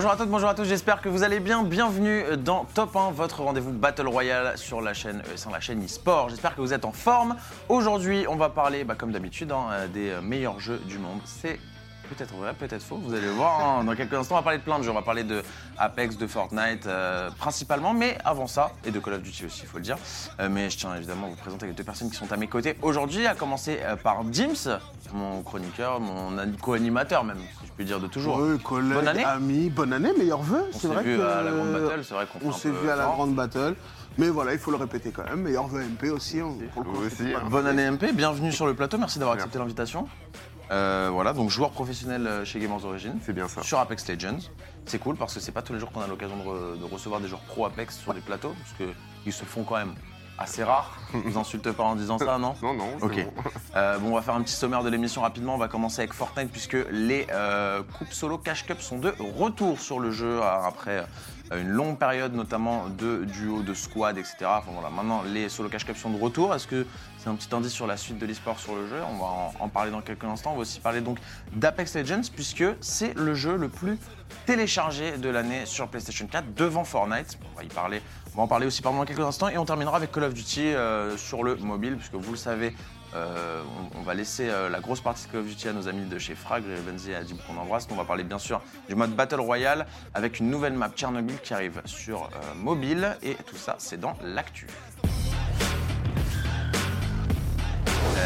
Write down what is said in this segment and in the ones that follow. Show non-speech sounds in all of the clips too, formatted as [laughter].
Bonjour à toutes, bonjour à tous, j'espère que vous allez bien. Bienvenue dans Top 1, votre rendez-vous Battle Royale sur la chaîne ES1, la chaîne eSport. J'espère que vous êtes en forme. Aujourd'hui, on va parler, bah, comme d'habitude, hein, des meilleurs jeux du monde. C'est peut-être vrai, peut-être faux, vous allez le voir. hein. Dans quelques instants, on va parler de plein de jeux. On va parler de Apex, de Fortnite euh, principalement, mais avant ça, et de Call of Duty aussi, il faut le dire. Euh, mais je tiens évidemment à vous présenter les deux personnes qui sont à mes côtés aujourd'hui, à commencer euh, par Dims, mon chroniqueur, mon an- co-animateur même, si je puis dire de toujours. Collègues, Bonne année. amis, bonne année, meilleurs vœux. On C'est s'est vrai vu que à la grande battle, c'est vrai qu'on fait On un s'est peu vu à la fort. grande battle. Mais voilà, il faut le répéter quand même. Meilleurs vœux MP aussi. hein, pour le coup, Vous c'est aussi, pas hein. Bonne année MP, bienvenue sur le plateau, merci d'avoir accepté l'invitation. Euh, voilà, donc joueur professionnel euh, chez Gamers Origin. C'est bien ça. Sur Apex Legends. C'est cool parce que c'est pas tous les jours qu'on a l'occasion de, re- de recevoir des joueurs pro Apex sur les plateaux, parce qu'ils se font quand même assez rares. Vous insulte pas en disant ça, non [laughs] Non, non, c'est Ok. bon. [laughs] Euh, bon, on va faire un petit sommaire de l'émission rapidement. On va commencer avec Fortnite puisque les euh, coupes solo Cash Cup sont de retour sur le jeu euh, après une longue période, notamment de duo, de squad, etc. Enfin voilà, maintenant les solo Cash Cup sont de retour. Est-ce que c'est un petit indice sur la suite de l'esport sur le jeu? On va en, en parler dans quelques instants. On va aussi parler donc d'Apex Legends puisque c'est le jeu le plus téléchargé de l'année sur PlayStation 4 devant Fortnite. On va y parler. On va en parler aussi pendant quelques instants et on terminera avec Call of Duty euh, sur le mobile puisque vous le savez. Euh, on, va laisser euh, la grosse partie de Call of Duty à nos amis de chez Frag, Benzi et Adib qu'on embrasse. On va parler bien sûr du mode Battle Royale avec une nouvelle map Tchernobyl qui arrive sur euh, mobile et tout ça c'est dans l'actu.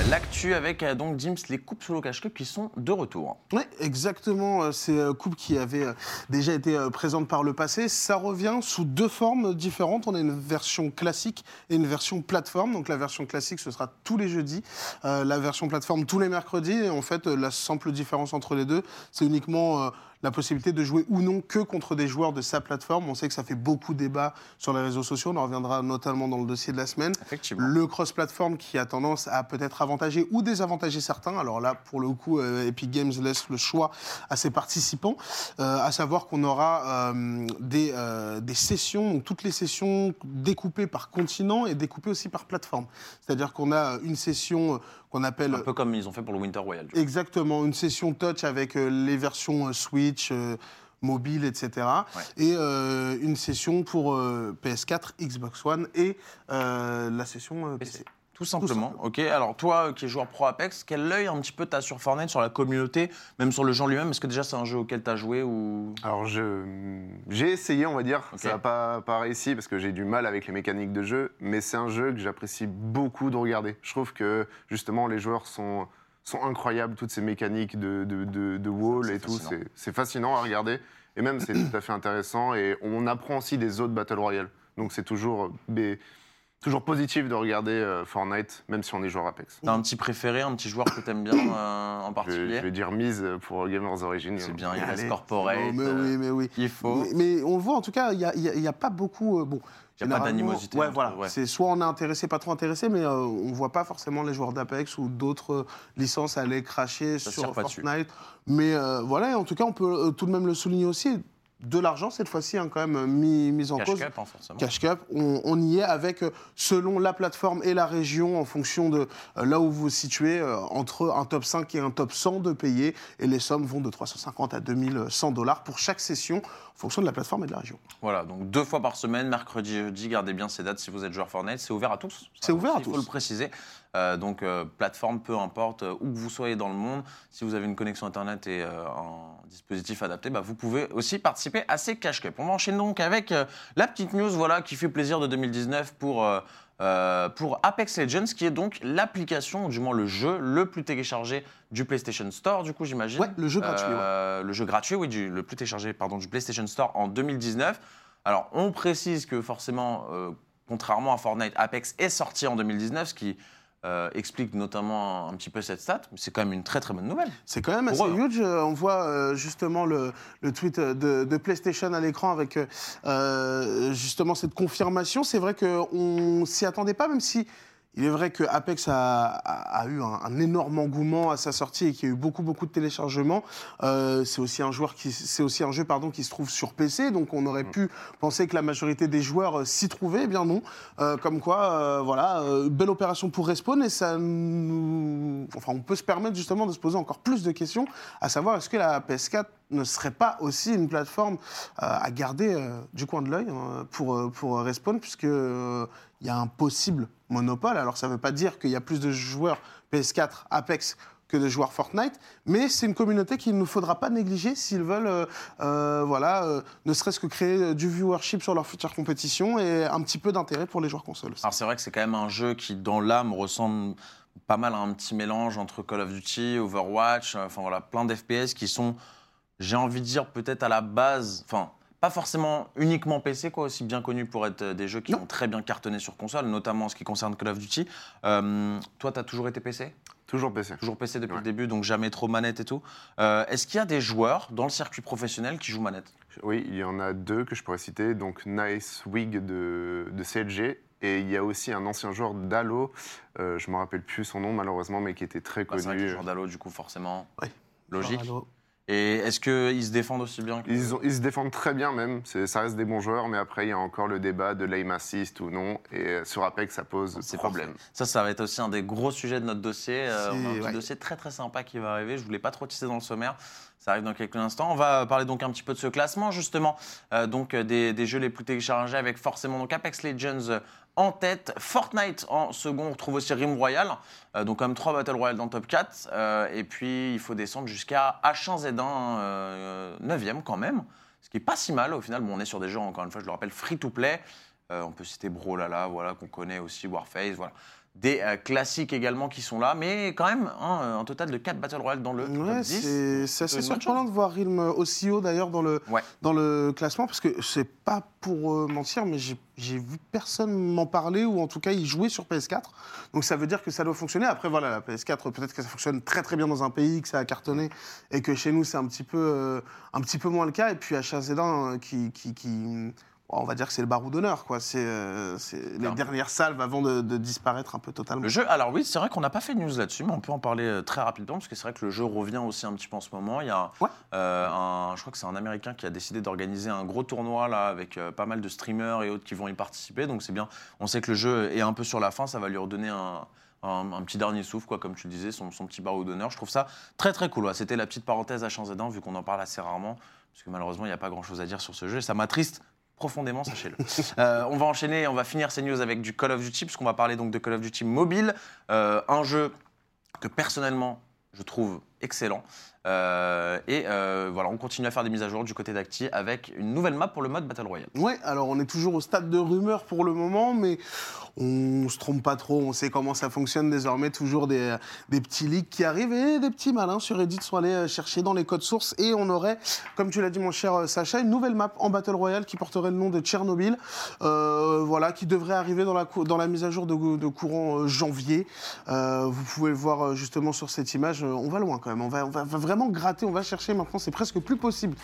L'actu avec euh, donc Dims les coupes solo cash cup qui sont de retour. Ouais, exactement. euh, C'est euh, coupe qui avait euh, déjà été euh, présente par le passé. Ça revient sous deux formes différentes. On a une version classique et une version plateforme. Donc la version classique, ce sera tous les jeudis. Euh, la version plateforme, tous les mercredis. Et en fait, euh, la simple différence entre les deux, c'est uniquement euh, la possibilité de jouer ou non que contre des joueurs de sa plateforme. On sait que ça fait beaucoup débat sur les réseaux sociaux. On en reviendra notamment dans le dossier de la semaine. Effectivement. Le cross-platform qui a tendance à peut-être avantager ou désavantager certains. Alors là, pour le coup, euh, Epic Games laisse le choix à ses participants, euh, à savoir qu'on aura euh, des, euh, des sessions, donc toutes les sessions découpées par continent et découpées aussi par plateforme. C'est-à-dire qu'on a une session qu'on appelle Un peu comme ils ont fait pour le Winter coup. Exactement, une session touch avec euh, les versions euh, Switch, euh, mobile, etc. Ouais. Et euh, une session pour euh, PS4, Xbox One et euh, la session PC. Tout simplement. Ok. Alors toi, euh, qui es joueur pro Apex, quel œil un petit peu t'as sur Fortnite, sur la communauté, même sur le jeu en lui-même? Est-ce que déjà c'est un jeu auquel t'as joué ou? Alors, je- j'ai essayé, on va dire. Ça n'a pas, pas réussi parce que j'ai du mal avec les mécaniques de jeu, mais c'est un jeu que j'apprécie beaucoup de regarder. Je trouve que, justement, les joueurs sont, sont incroyables, toutes ces mécaniques de, de, de- de wall et tout. fascinant. C'est c'est fascinant à regarder. Et même, c'est tout à fait intéressant. Et on apprend aussi des autres Battle Royale. Donc, c'est toujours, mais, toujours positif de regarder euh, Fortnite, même si on est joueur Apex. T'as un petit préféré, un petit joueur que t'aimes bien [coughs] euh, en Je, particulier je vais dire mise pour Gamers Origin. C'est bien, il reste corporate. Oh, mais euh, oui, mais oui. Il faut. Mais, mais on le voit, en tout cas, il n'y a, y a- il y a pas beaucoup. euh, bon, Il y a pas d'animosité Ouais, voilà. ouais. C'est soit on est intéressé, pas trop intéressé, mais euh, on voit pas forcément les joueurs d'Apex ou d'autres euh, licences aller cracher sur. Fortnite. Mais euh, voilà, en tout cas, on peut euh, tout de même le souligner aussi. De l'argent, cette fois-ci, hein, quand même, mis, mis en Cash cause. Cup, hein, forcément. Cash Cup, on, on y est avec, euh, selon la plateforme et la région, en fonction de euh, là où vous vous situez, euh, entre un top 5 et un top 100 de payer. Et les sommes vont de 350 à 2100 dollars pour chaque session, en fonction de la plateforme et de la région. Voilà, donc deux fois par semaine, mercredi et jeudi, gardez bien ces dates si vous êtes joueur Fortnite. C'est ouvert à tous. C'est ouvert à Il faut tous. le préciser. Euh, donc, euh, plateforme, peu importe, euh, où que vous soyez dans le monde, si vous avez une connexion Internet et un dispositif adapté, bah, vous pouvez aussi participer à ces cash cup. On va enchaîner donc avec la petite news voilà, qui fait plaisir de 2019 pour, euh, pour Apex Legends, qui est donc l'application, ou du moins le jeu le plus téléchargé du PlayStation Store, du coup, j'imagine. Ouais, le jeu gratuit, Euh, Le jeu gratuit, oui, du, le plus téléchargé pardon, du PlayStation Store en 2019. Alors, on précise que forcément, euh, contrairement à Fortnite, Apex est sorti en 2019, ce qui euh, explique notamment un petit peu cette stat, c'est quand même une très très bonne nouvelle. C'est quand même assez eux. huge. Euh, On voit euh, justement le, le tweet de, de PlayStation à l'écran avec euh, justement cette confirmation. C'est vrai qu'on s'y attendait pas, même si Il est vrai que Apex a, eu un, énorme engouement à sa sortie et qu'il y a eu beaucoup beaucoup de téléchargements. Euh, c'est aussi un joueur c'est aussi un jeu pardon qui se trouve sur PC, donc on aurait pu penser que la majorité des joueurs euh, s'y trouvaient. Eh bien non. Euh, comme quoi, voilà, belle opération pour Respawn et ça enfin, on peut se permettre justement de se poser encore plus de questions, à savoir est-ce que la PS4 ne serait pas aussi une plateforme à garder du coin de l'œil hein, pour, pour Respawn, puisque il y a un possible monopole. Alors ça ne veut pas dire qu'il y a plus de joueurs PS4 Apex que de joueurs Fortnite, mais c'est une communauté qu'il ne faudra pas négliger s'ils veulent, euh, euh, voilà, euh, ne serait-ce que créer du viewership sur leur future compétition et un petit peu d'intérêt pour les joueurs consoles. Alors c'est vrai que c'est quand même un jeu qui, dans l'âme, ressemble pas mal à un petit mélange entre Call of Duty, Overwatch, enfin voilà, plein d'FPS qui sont, j'ai envie de dire, peut-être à la base, enfin, pas forcément uniquement PC, quoi, aussi bien connus pour être euh, des jeux qui Non. ont très bien cartonné sur console, notamment en ce qui concerne Call of Duty. Euh, toi, tu as toujours été PC Toujours PC. Toujours PC depuis Ouais. le début, donc jamais trop manette et tout. Euh, Est-ce qu'il y a des joueurs dans le circuit professionnel qui jouent manette? Oui, il y en a deux que je pourrais citer. Donc Nice Wig de, de CLG. Et il y a aussi un ancien joueur d'Halo, euh, je ne me rappelle plus son nom malheureusement, mais qui était très Bah, C'est vrai que connu. joueurs d'Halo, du coup, forcément, Ouais. logique. Alors, Et est-ce qu'ils se défendent aussi bien que... Ils, ont- ils se défendent très bien même, ça reste des bons joueurs, mais après il y a encore le débat de l'aim assist ou non, et euh, sur Apex ça pose C'est problème. parfait. Ça, ça va être aussi un des gros sujets de notre dossier. Euh, on a un ouais. dossier très très sympa qui va arriver. Je voulais pas trop tisser dans le sommaire. Ça arrive dans quelques instants. On va parler donc un petit peu de ce classement justement, Euh, donc euh, des, jeux les plus téléchargés avec forcément donc Apex Legends en tête, Fortnite en second. On retrouve aussi Rim Royal, euh, donc comme trois Battle Royale dans top 4. Euh, et puis il faut descendre jusqu'à H1Z1 euh, 9e quand même, ce qui est pas si mal au final. Bon, on est sur des jeux encore une fois, je le rappelle, free to play. On peut citer Brawlhalla, voilà, qu'on connaît aussi, Warface, voilà. Des euh, classiques également qui sont là, mais quand même, hein, un total de 4 Battle Royale dans le top Ouais, 10. c'est c'est assez surprenant de voir Realm aussi haut d'ailleurs dans le, Ouais. dans le classement, parce que c'est pas pour euh, mentir, mais j'ai vu personne m'en parler, ou en tout cas y jouer sur PS4. Donc ça veut dire que ça doit fonctionner. Après, voilà, la PS4, peut-être que ça fonctionne très très bien dans un pays, que ça a cartonné, et que chez nous c'est un petit peu, euh, un petit peu moins le cas. Et puis H1Z1 euh, qui. qui, on va dire que c'est le barreau d'honneur, quoi. C'est euh, les dernières salves avant de, de disparaître un peu totalement. Le jeu, alors oui, c'est vrai qu'on n'a pas fait de news là-dessus, mais on peut en parler euh, très rapidement, parce que c'est vrai que le jeu revient aussi un petit peu en ce moment. Il y a Ouais. euh, un, je crois que c'est un Américain qui a décidé d'organiser un gros tournoi là, avec euh, pas mal de streamers et autres qui vont y participer, donc c'est bien. On sait que le jeu est un peu sur la fin, ça va lui redonner un, un, un petit dernier souffle, quoi, comme tu le disais, son, son petit barreau d'honneur. Je trouve ça très très cool. ouais. C'était la petite parenthèse H1Z1, vu qu'on en parle assez rarement, parce que malheureusement, il n'y a pas grand-chose à dire sur ce jeu, et ça m'attriste profondément, sachez-le. [laughs] Euh, on va enchaîner, on va finir ces news avec du Call of Duty, puisqu'on va parler donc de Call of Duty Mobile, euh, un jeu que personnellement je trouve excellent. Euh, et euh, voilà, on continue à faire des mises à jour du côté d'Acti avec une nouvelle map pour le mode Battle Royale. Ouais, alors on est toujours au stade de rumeur pour le moment, mais on se trompe pas trop. On sait comment ça fonctionne désormais. Toujours des, petits leaks qui arrivent et des petits malins sur Reddit sont allés euh, chercher dans les codes sources. Et on aurait, comme tu l'as dit, mon cher Sacha, une nouvelle map en Battle Royale qui porterait le nom de Tchernobyl. Voilà, qui devrait arriver dans la, dans la mise à jour de, de courant janvier. Vous pouvez le voir justement sur cette image. On va loin quand même. On va, on va- va vraiment gratter, on va chercher maintenant. C'est presque plus possible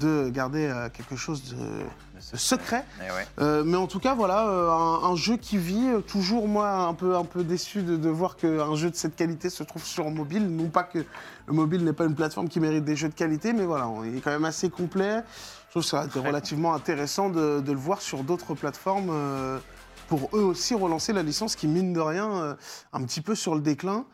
de garder euh, quelque chose de, de secret. Eh ouais. Euh, mais en tout cas, voilà, euh, un, un jeu qui vit. toujours, moi, un peu, un peu déçu de, de voir qu'un jeu de cette qualité se trouve sur mobile. Non pas que le mobile n'est pas une plateforme qui mérite des jeux de qualité, mais voilà, on est quand même assez complet. Je trouve que ça a été relativement intéressant de, de le voir sur d'autres plateformes. pour eux aussi relancer la licence qui, mine de rien, un petit peu sur le déclin.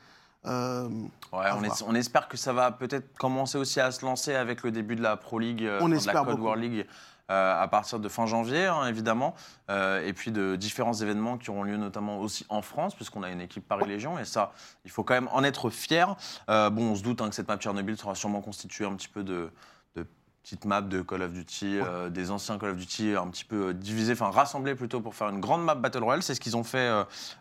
Euh, Ouais, on, voir. es- on espère que ça va peut-être commencer aussi à se lancer avec le début de la Pro League, euh, On de la Code beaucoup. War League euh, à partir de fin janvier, hein, évidemment, Euh, et puis de différents événements qui auront lieu notamment aussi en France, puisqu'on a une équipe Paris Légion, et ça, il faut quand même en être fier. Bon, on se doute hein, que cette map Tchernobyl sera sûrement constituée un petit peu de, de petites maps de Call of Duty, euh, des anciens Call of Duty un petit peu euh, divisés, enfin rassemblés plutôt pour faire une grande map Battle Royale. C'est ce qu'ils ont fait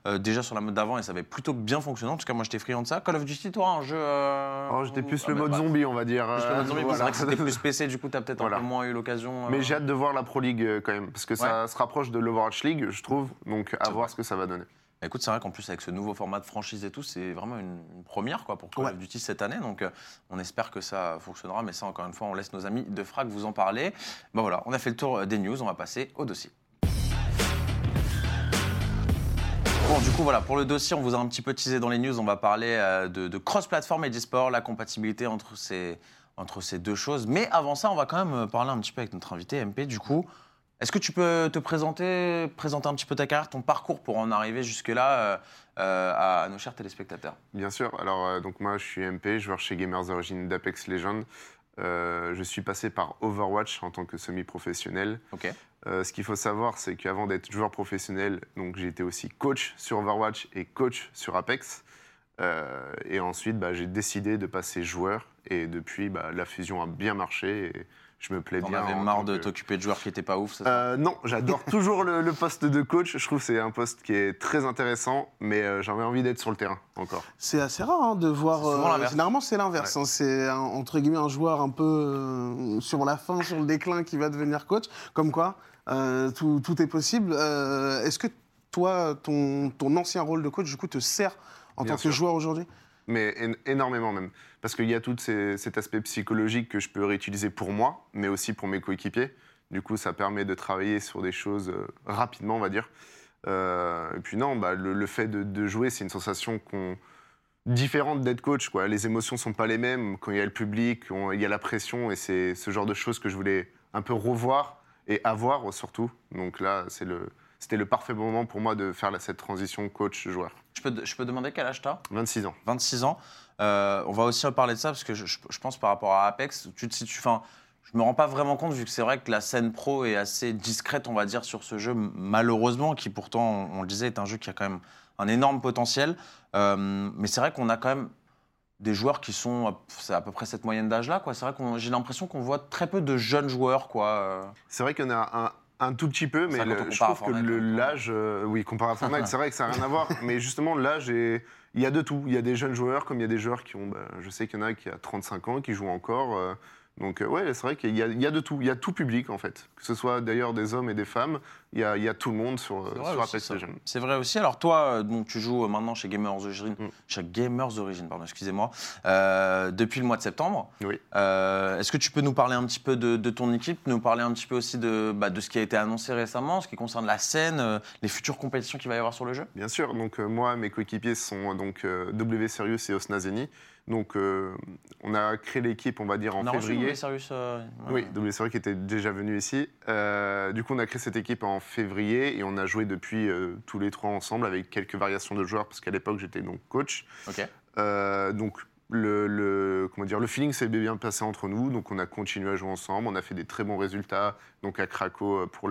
euh, déjà sur la mode d'avant et ça avait plutôt bien fonctionné. En tout cas, moi j'étais friand de ça. Call of Duty, toi, un jeu. Oh, J'étais plus ah, le bah, mode bah, zombie, on va dire. plus le mode zombie, C'est vrai que c'était [laughs] plus PC, du coup, t'as peut-être Voilà. un peu moins eu l'occasion. Mais j'ai hâte de voir la Pro League quand même, parce que ça se rapproche de l'Overwatch League, je trouve. Donc à voir vrai. ce que ça va donner. Bah, Écoute, c'est vrai qu'en plus, avec ce nouveau format de franchise et tout, c'est vraiment une, une première quoi, pour Call Ouais. of Duty cette année. Donc, euh, on espère que ça fonctionnera. Mais ça, encore une fois, on laisse nos amis de Frac vous en parler. Bon, voilà, on a fait le tour euh, des news. On va passer au dossier. Bon, du coup, voilà, pour le dossier, on vous a un petit peu teasé dans les news. On va parler euh, de, de cross-platform et d'e-sport, la compatibilité entre ces, entre ces deux choses. Mais avant ça, on va quand même parler un petit peu avec notre invité, MP. Du coup, est-ce que tu peux te présenter, présenter un petit peu ta carrière, ton parcours pour en arriver jusque-là euh, euh, à, à nos chers téléspectateurs? Bien sûr. Alors, euh, donc moi, je suis MP, joueur chez Gamers Origins d'Apex Legends. Euh, je suis passé par Overwatch en tant que semi-professionnel. Ce qu'il faut savoir, c'est qu'avant d'être joueur professionnel, donc j'ai été aussi coach sur Overwatch et coach sur Apex. Et ensuite, bah, j'ai décidé de passer joueur. Et depuis, bah, la fusion a bien marché et je me plais T'en bien. avais en marre tant de que- t'occuper de joueurs qui n'étaient pas ouf, c'est ça Euh, non, j'adore [laughs] toujours le, le poste de coach. Je trouve que c'est un poste qui est très intéressant, mais euh, j'avais envie d'être sur le terrain encore. C'est assez rare hein, de voir. C'est souvent euh, l'inverse. généralement, c'est l'inverse. hein. c'est un- entre guillemets un joueur un peu euh, sur la fin, sur le déclin, qui va devenir coach. Comme quoi, euh, tout, tout est possible. Euh, Est-ce que toi, ton, ton ancien rôle de coach, du coup, te sert en Bien tant sûr. que joueur aujourd'hui? Mais én- énormément même. Parce qu'il y a tout ces- cet aspect psychologique que je peux réutiliser pour moi, mais aussi pour mes coéquipiers. Du coup, ça permet de travailler sur des choses euh, rapidement, on va dire. Euh, et puis non, bah, le, le fait de, de jouer, c'est une sensation qu'on différente d'être coach. Quoi. Les émotions sont pas les mêmes. Quand il y a le public, on- il y a la pression, et c'est ce genre de choses que je voulais un peu revoir et avoir surtout. Donc là, c'est le, c'était le parfait moment pour moi de faire cette transition coach-joueur. je peux, je peux demander quel âge t'as? 26 ans. 26 ans. Euh, on va aussi parler de ça parce que je, pense par rapport à Apex, tu te situes. Enfin, je me rends pas vraiment compte vu que c'est vrai que la scène pro est assez discrète, on va dire, sur ce jeu, malheureusement, qui pourtant, on, on le disait, est un jeu qui a quand même un énorme potentiel. Euh, mais c'est vrai qu'on a quand même des joueurs qui sont, à- c'est à peu près cette moyenne d'âge-là, quoi. C'est vrai qu'on, j'ai l'impression qu'on voit très peu de jeunes joueurs, quoi. C'est vrai qu'il y en a un, un tout petit peu, mais le- je trouve que hein. l'âge, euh, oui, comparé à Fortnite, [laughs] c'est vrai que ça n'a rien à voir, mais justement l'âge, est- il y a de tout. Il y a des jeunes joueurs, comme il y a des joueurs qui ont, bah, je sais qu'il y en a qui a 35 ans, qui jouent encore. Donc euh, ouais, c'est vrai qu'il y, a- il y a de tout. Il y a tout public en fait, que ce soit d'ailleurs des hommes et des femmes. Il y a, il y a tout le monde sur, sur. Legends. C'est vrai aussi. Alors toi, euh, donc, tu joues euh, maintenant chez Gamers Origins, Mm. chez Gamers Origins, pardon, excusez-moi, euh, depuis le mois de septembre. Oui. Euh, Est-ce que tu peux nous parler un petit peu de, de ton équipe, nous parler un petit peu aussi de, bah, de ce qui a été annoncé récemment, ce qui concerne la scène, euh, les futures compétitions qu'il va y avoir sur le jeu? Bien sûr. Donc moi, mes coéquipiers sont donc W Serious et Osnazeni. Donc euh, on a créé l'équipe, on va dire en On a reçu février. Sirius euh, Oui, ouais. W Serious qui était déjà venu ici. Euh, du coup, on a créé cette équipe en février et on a joué depuis euh, tous les trois ensemble avec quelques variations de joueurs parce qu'à l'époque j'étais donc coach. Ok. Euh, donc le, le- comment dire, le feeling s'est bien passé entre nous, donc on a continué à jouer ensemble. On a fait des très bons résultats donc à Craco euh, pour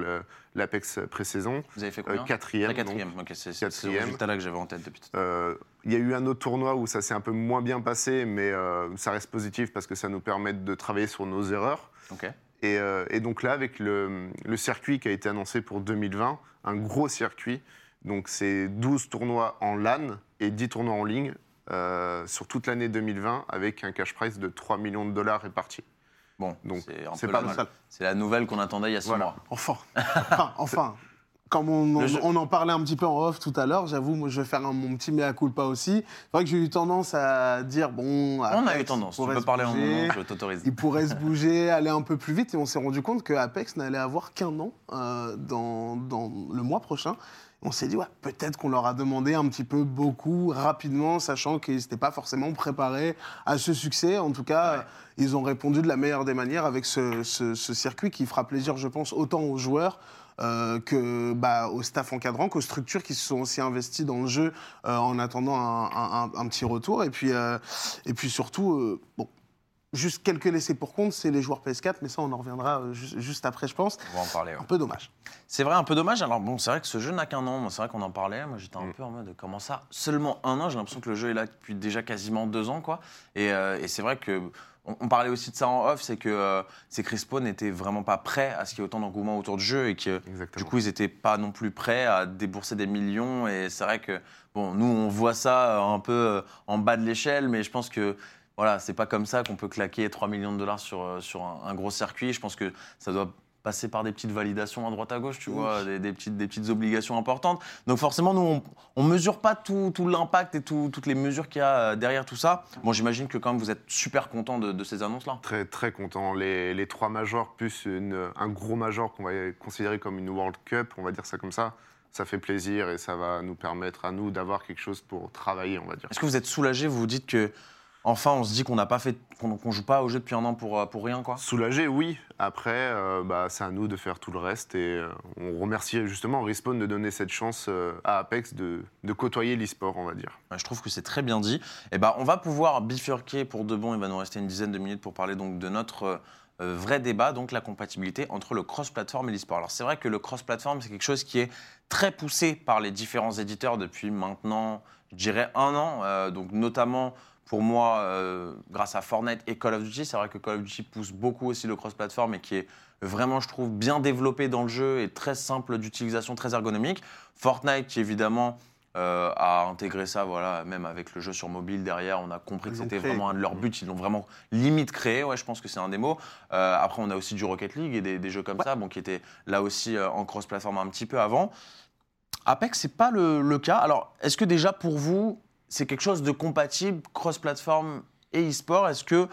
l'Apex pré-saison. Vous avez fait Euh, combien? quatrième. La donc. quatrième. Ok, c'est c'est ce Quatrième. résultat-là que j'avais en tête depuis tout à l'heure. Euh, Il y a eu un autre tournoi où ça s'est un peu moins bien passé, mais euh, ça reste positif parce que ça nous permet de travailler sur nos erreurs. Et, euh, et donc là, avec le, le circuit qui a été annoncé pour 2020, un gros circuit, donc c'est 12 tournois en LAN et 10 tournois en ligne euh, sur toute l'année 2020 avec un cash prize de 3 millions de dollars répartis. Bon, Donc, c'est pas mal. C'est la nouvelle qu'on attendait il y a six Voilà. mois. Enfin, [laughs] enfin, enfin. Comme on, en parlait un petit peu en off tout à l'heure, j'avoue, moi je vais faire un- mon petit mea culpa aussi. C'est vrai que j'ai eu tendance à dire, bon. On a eu tendance. Tu peux parler en bouger. nom, je t'autorise. Il pourrait se [laughs] bouger, aller un peu plus vite, et on s'est rendu compte que Apex n'allait avoir qu'un an euh, dans, dans le mois prochain. On s'est dit, ouais, peut-être qu'on leur a demandé un petit peu beaucoup, rapidement, sachant qu'ils n'étaient pas forcément préparés à ce succès. En tout cas, Ouais. ils ont répondu de la meilleure des manières avec ce, ce- ce circuit qui fera plaisir, je pense, autant aux joueurs euh, que bah, au staff encadrant, qu'aux structures qui se sont aussi investies dans le jeu euh, en attendant un, un- un- un petit retour. Et puis, euh, et puis surtout, euh, bon, juste quelques laissés pour compte, c'est les joueurs PS4, mais ça, on en reviendra euh, ju- juste après, je pense. On va en parler. ouais. Un peu dommage. C'est vrai, un peu dommage. Alors bon, c'est vrai que ce jeu n'a qu'un an. C'est vrai qu'on en parlait. Moi, j'étais un Mm. peu en mode comment ça Seulement un an? J'ai l'impression que le jeu est là depuis déjà quasiment deux ans, quoi. Et, euh, et c'est vrai que on, parlait aussi de ça en off, c'est que euh, c'est que Respawn n'était vraiment pas prêt à ce qu'il y ait autant d'engouement autour du jeu et que Exactement. du coup, ils n'étaient pas non plus prêts à débourser des millions. Et c'est vrai que, bon, nous, on voit ça euh, un peu en bas de l'échelle, mais je pense que, voilà, c'est pas comme ça qu'on peut claquer 3 millions de dollars sur, euh, sur un, un gros circuit. Je pense que ça doit passer par des petites validations à droite à gauche, tu Oui. vois, des, des petites, des petites obligations importantes. Donc forcément, nous, on ne mesure pas tout, tout l'impact et tout- toutes les mesures qu'il y a euh, derrière tout ça. Bon, j'imagine que quand même, vous êtes super content de, de ces annonces-là. Très très content. Les, les trois majors plus une- un gros major qu'on va considérer comme une World Cup, on va dire ça comme ça, ça fait plaisir et ça va nous permettre à nous d'avoir quelque chose pour travailler, on va dire. Est-ce que vous êtes soulagé? Vous vous dites que enfin on se dit qu'on n'a pas fait, qu'on joue pas au jeu depuis un an pour, euh, pour rien quoi Soulagé, oui. Après, euh, bah, c'est à nous de faire tout le reste et euh, on remercie justement Respawn de donner cette chance euh, à Apex de, de côtoyer l'e-sport, on va dire. Ouais, Je trouve que c'est très bien dit. Et ben, on va pouvoir bifurquer pour de bon. Il va nous rester une dizaine de minutes pour parler donc de notre vrai débat, donc la compatibilité entre le cross-platform et l'e-sport. Alors c'est vrai que le cross-platform, c'est quelque chose qui est très poussé par les différents éditeurs depuis maintenant, je dirais, un an. Euh, donc notamment pour moi, euh, grâce à Fortnite et Call of Duty, c'est vrai que Call of Duty pousse beaucoup aussi le cross-platform et qui est vraiment, je trouve, bien développé dans le jeu et très simple d'utilisation, très ergonomique. Fortnite, qui évidemment euh, a intégré ça, voilà, même avec le jeu sur mobile derrière, on a compris Ils que c'était vraiment un de leurs buts, ils l'ont vraiment limite créé, ouais, je pense que c'est un des mots. Euh, après, on a aussi du Rocket League et des, des jeux comme ça, bon, qui étaient là aussi euh, en cross-platform un petit peu avant. Apex, c'est pas le, le cas. Alors, est-ce que déjà pour vous, c'est quelque chose de compatible, cross-platform et e-sport Est-ce que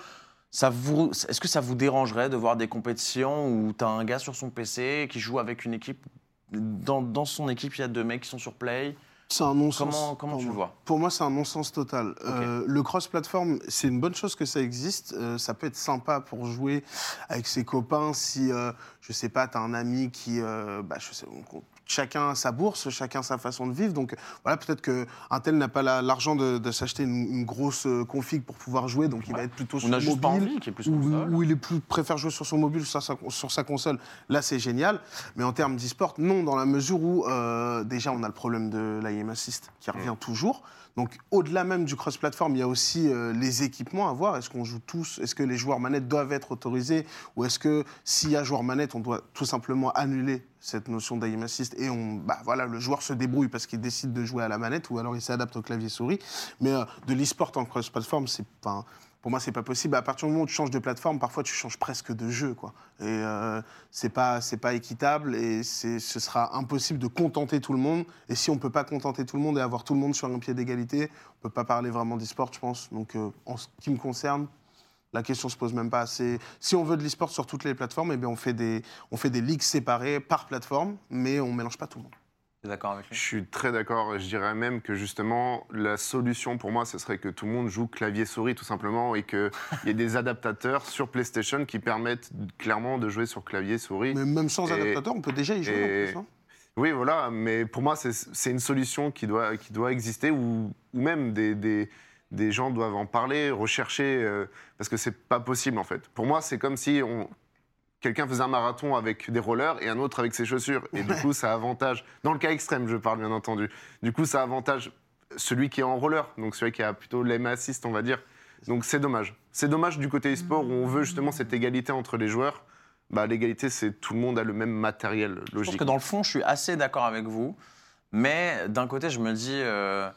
ça vous, est-ce que ça vous dérangerait de voir des compétitions où tu as un gars sur son PC qui joue avec une équipe dans, dans son équipe, il y a deux mecs qui sont sur Play? C'est un non-sens. Comment, comment tu le vois? Pour moi, c'est un non-sens total. Euh, le cross-platform, c'est une bonne chose que ça existe. Euh, ça peut être sympa pour jouer avec ses copains si, euh, je sais pas, tu as un ami qui. euh, bah, je sais, on- chacun a sa bourse, chacun sa façon de vivre. Donc voilà, peut-être qu'un tel n'a pas la- l'argent de, de s'acheter une, une grosse euh, config pour pouvoir jouer, donc il va être plutôt On sur juste pas mobile envie, qui est plus où il est plus, préfère jouer sur son mobile, sur sa, sur sa console, là c'est génial. Mais en termes d'e-sport, non, dans la mesure où euh, déjà on a le problème de l'IM Assist qui revient toujours. Donc au-delà même du cross-platform, il y a aussi euh, les équipements à voir. Est-ce qu'on joue tous? Est-ce que les joueurs manettes doivent être autorisés? Ou est-ce que s'il y a joueur manette, on doit tout simplement annuler cette notion d'IM Assist et on, bah, voilà, le joueur se débrouille parce qu'il décide de jouer à la manette ou alors il s'adapte au clavier souris. Mais euh, de l'e-sport en cross-platform, c'est pas. Pour moi, c'est pas possible. À partir du moment où tu changes de plateforme, parfois tu changes presque de jeu, quoi. Et euh, c'est pas, c'est pas équitable et ce sera impossible de contenter tout le monde. Et si on peut pas contenter tout le monde et avoir tout le monde sur un pied d'égalité, on peut pas parler vraiment d'e-sport, je pense. Donc, euh, en ce qui me concerne, la question se pose même pas. C'est, si on veut de l'e-sport sur toutes les plateformes, eh bien on fait des, on fait des ligues séparées par plateforme, mais on mélange pas tout le monde. Tu es d'accord avec Je lui suis très d'accord. Je dirais même que justement, la solution pour moi, ce serait que tout le monde joue clavier-souris tout simplement et qu'il [laughs] y ait des adaptateurs sur PlayStation qui permettent clairement de jouer sur clavier-souris. Mais même sans Et- adaptateur, on peut déjà y jouer et- en plus. hein. Oui, voilà, mais pour moi, c'est c'est une solution qui doit, qui doit exister ou, ou même des, des, des gens doivent en parler, rechercher, euh, parce que c'est pas possible en fait. Pour moi, c'est comme si on, quelqu'un faisait un marathon avec des rollers et un autre avec ses chaussures. Et du coup, ça avantage, dans le cas extrême, je parle bien entendu, du coup, ça avantage celui qui est en roller, donc celui qui a plutôt l'aim assist, on va dire. Donc c'est dommage. C'est dommage du côté e-sport où on veut justement cette égalité entre les joueurs. Bah, L'égalité, c'est tout le monde a le même matériel, Je pense logique. que dans le fond, je suis assez d'accord avec vous. Mais d'un côté, je me dis, euh,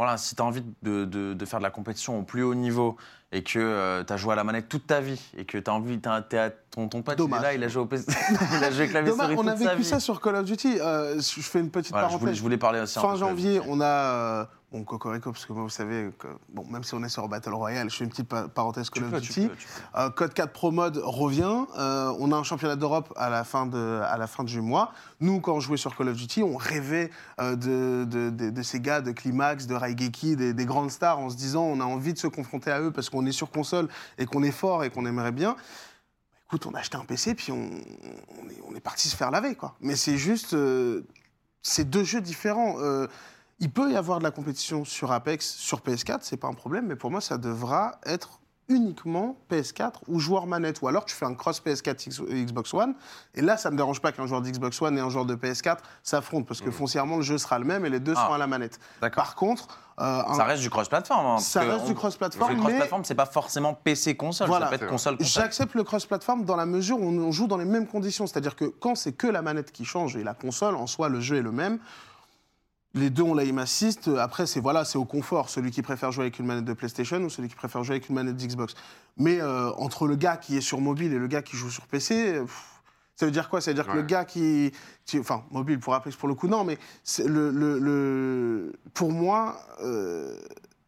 voilà, si tu as envie de, de- de faire de la compétition au plus haut niveau et que tu as joué à la manette toute ta vie et que tu as envie, t'as- t'es à- ton, ton pote, il est là, il a joué au PC, [laughs] il a joué clavier Dommage, on a vécu ça sur Call of Duty. Euh, je fais une petite Voilà, je, parenthèse. voulais, je voulais parler aussi Fin janvier, on a euh, bon Cocorico parce que moi vous savez que bon même si on est sur Battle Royale, je fais une petite pa- parenthèse Call of Duty. Euh, Code 4 Pro Mode revient. Euh, on a un championnat d'Europe à la fin de à la fin du mois. Nous, quand on jouait sur Call of Duty, on rêvait euh, de, de, de- de ces gars, de Climax, de Raigeki, des, des grandes stars, en se disant on a envie de se confronter à eux parce qu'on est sur console et qu'on est fort et qu'on aimerait bien. Écoute, on a acheté un PC puis on, on est, on est parti se faire laver quoi. Mais c'est juste euh, c'est deux jeux différents. Il peut y avoir de la compétition sur Apex, sur PS4, c'est pas un problème, mais pour moi, ça devra être uniquement PS4 ou joueur manette. Ou alors tu fais un cross PS4 X- Xbox One, et là, ça ne me dérange pas qu'un joueur d'Xbox One et un joueur de PS4 s'affrontent, parce que foncièrement, le jeu sera le même et les deux Ah. seront à la manette. Par contre, euh, Ça reste du cross-platform. hein, Ça reste on- du cross-platform, Le mais- cross-platform, c'est pas forcément PC-console, Voilà. ça peut être console-console. J'accepte le cross-platform dans la mesure où on joue dans les mêmes conditions. C'est-à-dire que quand c'est que la manette qui change et la console, en soi, le jeu est le même. Les deux ont l'aim assist. Après, c'est voilà, c'est au confort. Celui qui préfère jouer avec une manette de PlayStation ou celui qui préfère jouer avec une manette d'Xbox. Mais euh, entre le gars qui est sur mobile et le gars qui joue sur PC, pff, ça veut dire quoi? Ça veut dire que le gars qui, qui- enfin, mobile pour Apex pour le coup, non, mais c'est le, le- le- pour moi, euh,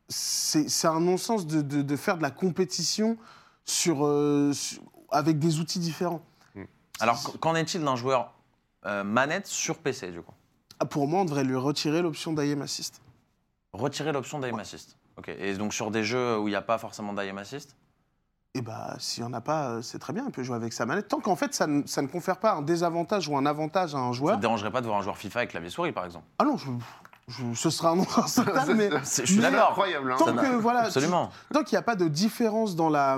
c'est un non-sens de, de- de faire de la compétition sur, euh, sur- avec des outils différents. Alors, qu'en est-il d'un joueur manette sur PC, du coup? Pour moi, on devrait lui retirer l'option d'IM Assist. Retirer l'option d'AIM Assist. Ok. Et donc sur des jeux où il n'y a pas forcément d'AIM Assist? Et bah, s'il n'y en a pas, euh, c'est très bien, il peut jouer avec sa manette. Tant qu'en fait, ça ne, ça ne confère pas un désavantage ou un avantage à un Ça joueur. te dérangerait pas de voir un joueur FIFA avec clavier souris, par exemple? Ah non, je, je- ce sera un [laughs] non total, mais Je suis d'accord. Incroyable, hein. tant Ça que voilà, Absolument. tu- tant qu'il n'y a pas de différence dans, la,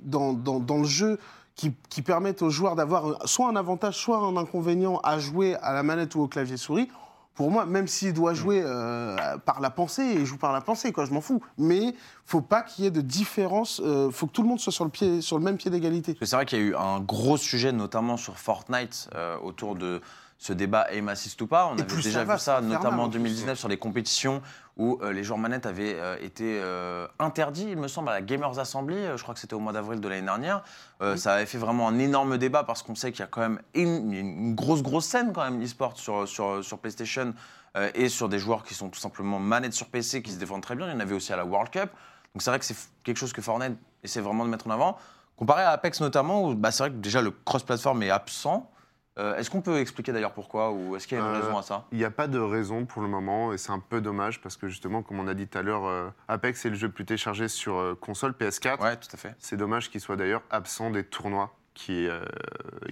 dans, dans, dans le jeu qui, qui permettent aux joueurs d'avoir soit un avantage, soit un inconvénient à jouer à la manette ou au clavier souris, pour moi, même s'il doit jouer euh, par la pensée, il joue par la pensée, quoi, je m'en fous. Mais faut pas qu'il y ait de différence, euh, faut que tout le monde soit sur le, pied, sur le même pied d'égalité. C'est vrai qu'il y a eu un gros sujet, notamment sur Fortnite, euh, autour de ce débat aim assist ou pas. On Et avait plus déjà ça va, vu ça, notamment en en plus. 2019, sur les compétitions où euh, les joueurs manettes avaient euh, été euh, interdits, il me semble, à la Gamers Assembly. je crois que c'était au mois d'avril de l'année dernière. Ça avait fait vraiment un énorme débat parce qu'on sait qu'il y a quand même une, une grosse, grosse scène quand même e-sport sur, sur, sur PlayStation et sur des joueurs qui sont tout simplement manettes sur PC, qui se défendent très bien. Il y en avait aussi à la World Cup. Donc c'est vrai que c'est quelque chose que Fortnite essaie vraiment de mettre en avant. Comparé à Apex notamment, où bah, c'est vrai que déjà le cross-platform est absent. Euh, est-ce qu'on peut expliquer d'ailleurs pourquoi ou est-ce qu'il y a une Euh, raison à ça? Il n'y a pas de raison pour le moment et c'est un peu dommage parce que justement, comme on a dit tout à l'heure, euh, Apex est le jeu le plus téléchargé sur console PS4. Ouais, tout à fait. C'est dommage qu'il soit d'ailleurs absent des tournois qui,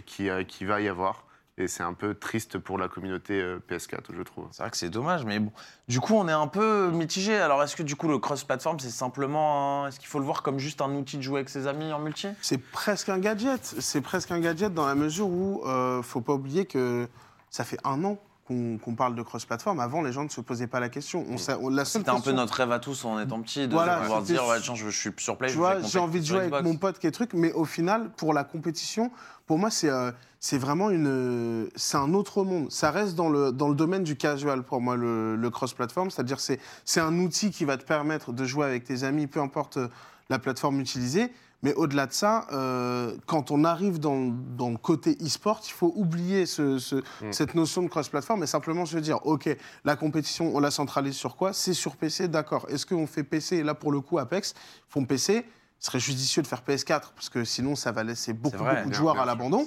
qui, qui va y avoir. Et c'est un peu triste pour la communauté euh, PS4, je trouve. C'est vrai que c'est dommage, mais bon. Du coup, on est un peu mitigé. Alors, est-ce que du coup, le cross-platform, c'est simplement. un- Est-ce qu'il faut le voir comme juste un outil de jouer avec ses amis en multi? C'est presque un gadget. C'est presque un gadget dans la mesure où euh, faut pas oublier que ça fait un an qu'on parle de cross-platform. Avant, les gens ne se posaient pas la question. Seule C'était un peu notre rêve à tous en étant petit, de Voilà, pouvoir dire ouais, tiens, je, je suis sur Play, Tu je vois, fais j'ai envie de jouer avec mon pote qui est truc, mais au final, pour la compétition, pour moi, c'est euh, c'est vraiment une, c'est un autre monde. Ça reste dans le, dans le domaine du casual pour moi, le, le cross-platform. C'est-à-dire, c'est c'est un outil qui va te permettre de jouer avec tes amis, peu importe euh, la plateforme utilisée. Mais au-delà de ça, euh, quand on arrive dans, dans le côté e-sport, il faut oublier ce- ce- cette notion de cross-platform et simplement se dire, OK, la compétition, on la centralise sur quoi? C'est sur PC, d'accord. Est-ce qu'on fait PC Et là, pour le coup, Apex font PC. Ce serait judicieux de faire PS4 parce que sinon, ça va laisser beaucoup, vrai, beaucoup de joueurs à l'abandon.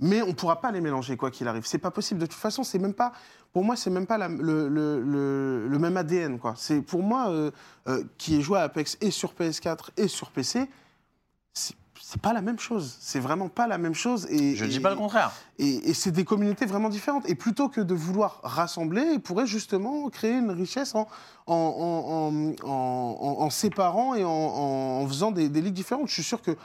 Mais on ne pourra pas les mélanger quoi qu'il arrive. C'est pas possible. De toute façon, c'est même pas. Pour moi, c'est même pas la- le, le- le- le même ADN quoi. C'est pour moi euh, euh, qui ai joué à Apex et sur PS4 et sur PC. C'est pas la même chose. C'est vraiment pas la même chose. Et, Je et- dis pas le contraire. Et, et c'est des communautés vraiment différentes. Et plutôt que de vouloir rassembler, ils pourraient justement créer une richesse en, en, séparant et en, en faisant des, des ligues différentes. Je suis sûr que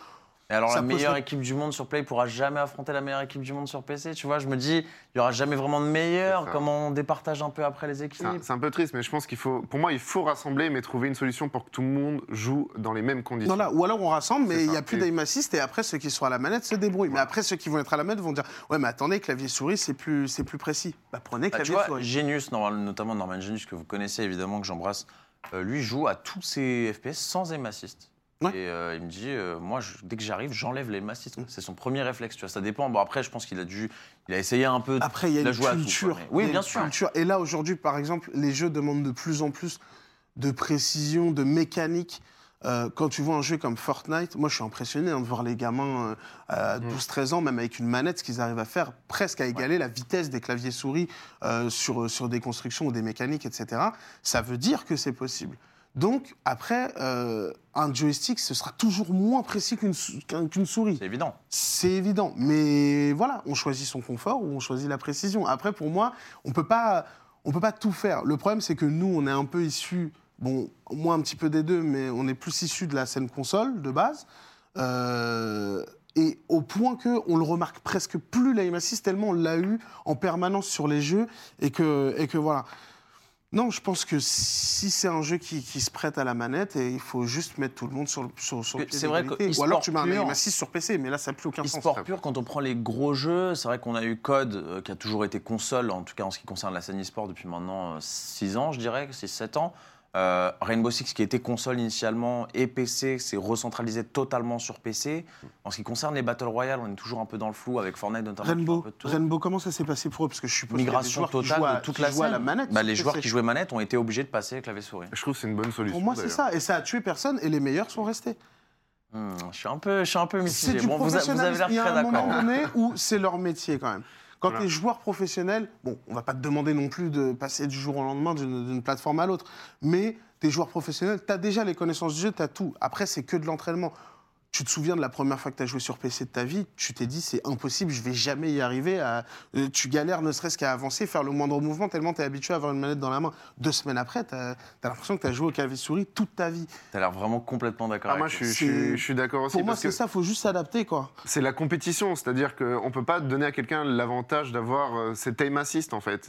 Et alors, Ça la meilleure équipe du monde sur Play pourra jamais affronter la meilleure équipe du monde sur PC. Tu vois, je me dis, il y aura jamais vraiment de meilleur. Comment on départage un peu après les équipes? C'est un, peu triste, mais je pense qu'il faut, pour moi, il faut rassembler, mais trouver une solution pour que tout le monde joue dans les mêmes conditions. Non, là, ou alors on rassemble, mais il n'y a plus d'aim assist, et après ceux qui sont à la manette se débrouillent. Mais après ceux qui vont être à la manette vont dire Ouais, mais attendez, clavier-souris, c'est plus, c'est plus précis. Bah prenez Bah, tu vois, clavier-souris. Genius, normal- notamment Norman Genius, que vous connaissez évidemment, que j'embrasse, euh, lui joue à tous ses FPS sans aim assist. Ouais. Et euh, il me dit, euh, moi, je- dès que j'arrive, j'enlève l'aim assist. Mm. C'est son premier réflexe, tu vois. Ça dépend. Bon, après, je pense qu'il a dû, il a essayé un peu. Après, il y a une tout, culture. mais- oui, bien sûr. culture. Et là, aujourd'hui, par exemple, les jeux demandent de plus en plus de précision, de mécanique. Euh, quand tu vois un jeu comme Fortnite, moi je suis impressionné hein, de voir les gamins euh, à Mm. 12-13 ans, même avec une manette, ce qu'ils arrivent à faire, presque à égaler la vitesse des claviers souris euh, sur, sur des constructions ou des mécaniques, etc. Ça veut dire que c'est possible. Donc, après, euh, un joystick, ce sera toujours moins précis qu'une sou- qu'un- qu'une souris. C'est évident. C'est évident, mais voilà, on choisit son confort ou on choisit la précision. Après, pour moi, on peut pas, on peut pas tout faire. Le problème, c'est que nous, on est un peu issus, bon, moi un petit peu des deux, mais on est plus issus de la scène console de base. Euh, et au point que on le remarque presque plus l'aim assist tellement on l'a eu en permanence sur les jeux et que et que voilà. Non, je pense que si c'est un jeu qui, qui se prête à la manette, et il faut juste mettre tout le monde sur le, sur, sur le Mais pied c'est vrai que. Ou alors tu mets un e-sport aim pur- assist sur PC, mais là ça n'a plus aucun sens. E-sport pur, quand on prend les gros jeux, c'est vrai qu'on a eu Code, euh, qui a toujours été console, en tout cas en ce qui concerne la scène e-sport depuis maintenant 6 ans, je dirais, 6-7 ans. Euh, Rainbow Six, qui était console initialement, et PC, s'est recentralisé totalement sur PC. En ce qui concerne les Battle Royale, on est toujours un peu dans le flou, avec Fortnite notamment. Rainbow. Rainbow, comment ça s'est passé pour eux? Parce que je suppose Migration totale à- de toute qui la scène. la manette. Bah, les PC. joueurs qui jouaient manette ont été obligés de passer clavier souris. Je trouve que c'est une bonne solution. Pour moi, c'est ça. Et ça a tué personne, et les meilleurs sont restés. Hmm, je suis un peu, je suis un peu C'est mitigé. du Bon, vous, vous avez l'air Il y a très un moment d'accord. donné où c'est leur métier quand même. Quand Voilà. tu es joueur professionnel, bon, on va pas te demander non plus de passer du jour au lendemain d'une d'une plateforme à l'autre, mais tu es joueur professionnel, tu as déjà les connaissances du jeu, tu as tout. Après, c'est que de l'entraînement. Tu te souviens de la première fois que tu as joué sur PC de ta vie, tu t'es dit c'est impossible, je vais jamais y arriver. À... euh, Tu galères ne serait-ce qu'à avancer, faire le moindre mouvement, tellement tu es habitué à avoir une manette dans la main. Deux semaines après, tu as, l'impression que tu as joué au clavier souris toute ta vie. T'as l'air vraiment complètement d'accord Ah, moi, avec je suis, je suis- C'est- je suis d'accord aussi. Pour moi, parce c'est que ça, faut juste s'adapter, quoi. C'est la compétition, c'est-à-dire qu'on ne peut pas donner à quelqu'un l'avantage d'avoir euh, cet aim assist en fait.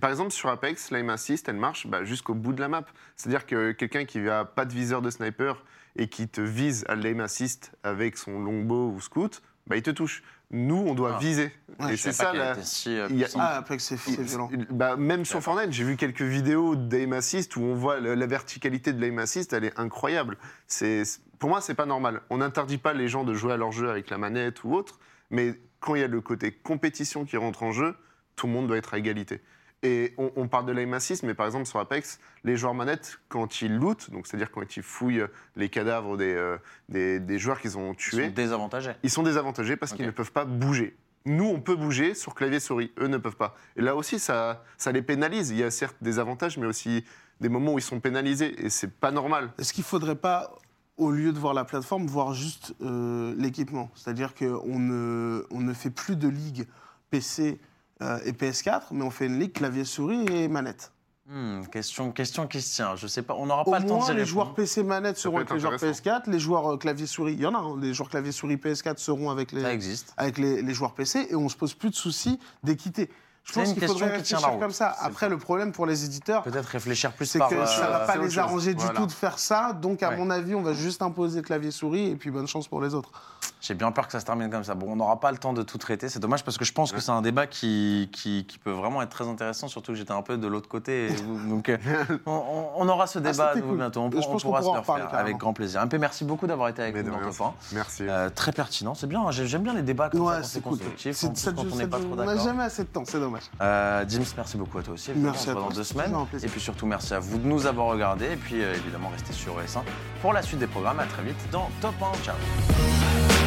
Par exemple sur Apex, l'aim assist, elle marche bah, jusqu'au bout de la map. C'est-à-dire que quelqu'un qui n'a pas de viseur de sniper et qui te vise à l'aim assist avec son longbow ou scout, bah, il te touche. Nous, on doit Ah. viser. Ouais, et c'est ça la... si, euh, il y a- puissante. Ah, Apex, c'est c'est violent. Bah, même sur. Fortnite, j'ai vu quelques vidéos d'aim assist où on voit la verticalité de l'aim assist, elle est incroyable. C'est- pour moi, c'est pas normal. On n'interdit pas les gens de jouer à leur jeu avec la manette ou autre, mais quand il y a le côté compétition qui rentre en jeu, tout le monde doit être à égalité. Et on, on parle de l'aim assist, mais par exemple sur Apex, les joueurs manettes, quand ils lootent, donc c'est-à-dire quand ils fouillent les cadavres des, euh, des, des joueurs qu'ils ont Ils tués, sont désavantagés. ils sont désavantagés parce qu'ils ne peuvent pas bouger. Nous, on peut bouger sur clavier souris, eux ne peuvent pas. Et là aussi, ça, ça les pénalise. Il y a certes des avantages, mais aussi des moments où ils sont pénalisés, et c'est pas normal. Est-ce qu'il ne faudrait pas, au lieu de voir la plateforme, voir juste euh, l'équipement? C'est-à-dire qu'on ne, on ne fait plus de ligue PC euh, et PS4, mais on fait une ligue clavier-souris et manette. Hmm, question, question qui se tient. Je sais pas, on n'aura Au pas le temps moins, d'y les répondre. joueurs PC manette seront avec les joueurs intéressant. PS4, les joueurs euh, clavier-souris, il y en a, hein, les joueurs clavier-souris PS4 seront avec les, Ça existe. avec les, les joueurs PC et on se pose plus de soucis d'équité. Je C'est pense une qu'il question faudrait qui tient la réfléchir route. comme ça. C'est Après, le problème pour les éditeurs, Peut-être réfléchir plus c'est par. que euh, ça va pas c'est autre les chose. arranger du Voilà. tout de faire ça. Donc, à Ouais. mon avis, on va juste imposer clavier-souris et puis bonne chance pour les autres. J'ai bien peur que ça se termine comme ça. Bon, on n'aura pas le temps de tout traiter. C'est dommage parce que je pense que c'est un débat qui, qui, qui peut vraiment être très intéressant, surtout que j'étais un peu de l'autre côté. donc, euh, [laughs] on, aura ce débat Ah, c'était nous, cool. bientôt. On, Je pour- on pense qu'on pourra se le avec grand plaisir. MP, merci beaucoup d'avoir été avec Mais nous dans rien. Top 1. Merci. Euh, très pertinent, c'est bien. J'ai- J'aime bien les débats comme ça, Ouais, quand c'est cool. constructif, ça quand on n'est pas trop On n'a d'accord. jamais assez de temps, c'est dommage. Euh, Dims, merci beaucoup à toi aussi. Merci on se voit dans deux semaines. Et puis surtout, merci à vous de nous avoir regardés. Et puis euh, évidemment, restez sur ES1 pour la suite des programmes. À très vite dans Top 1. Ciao.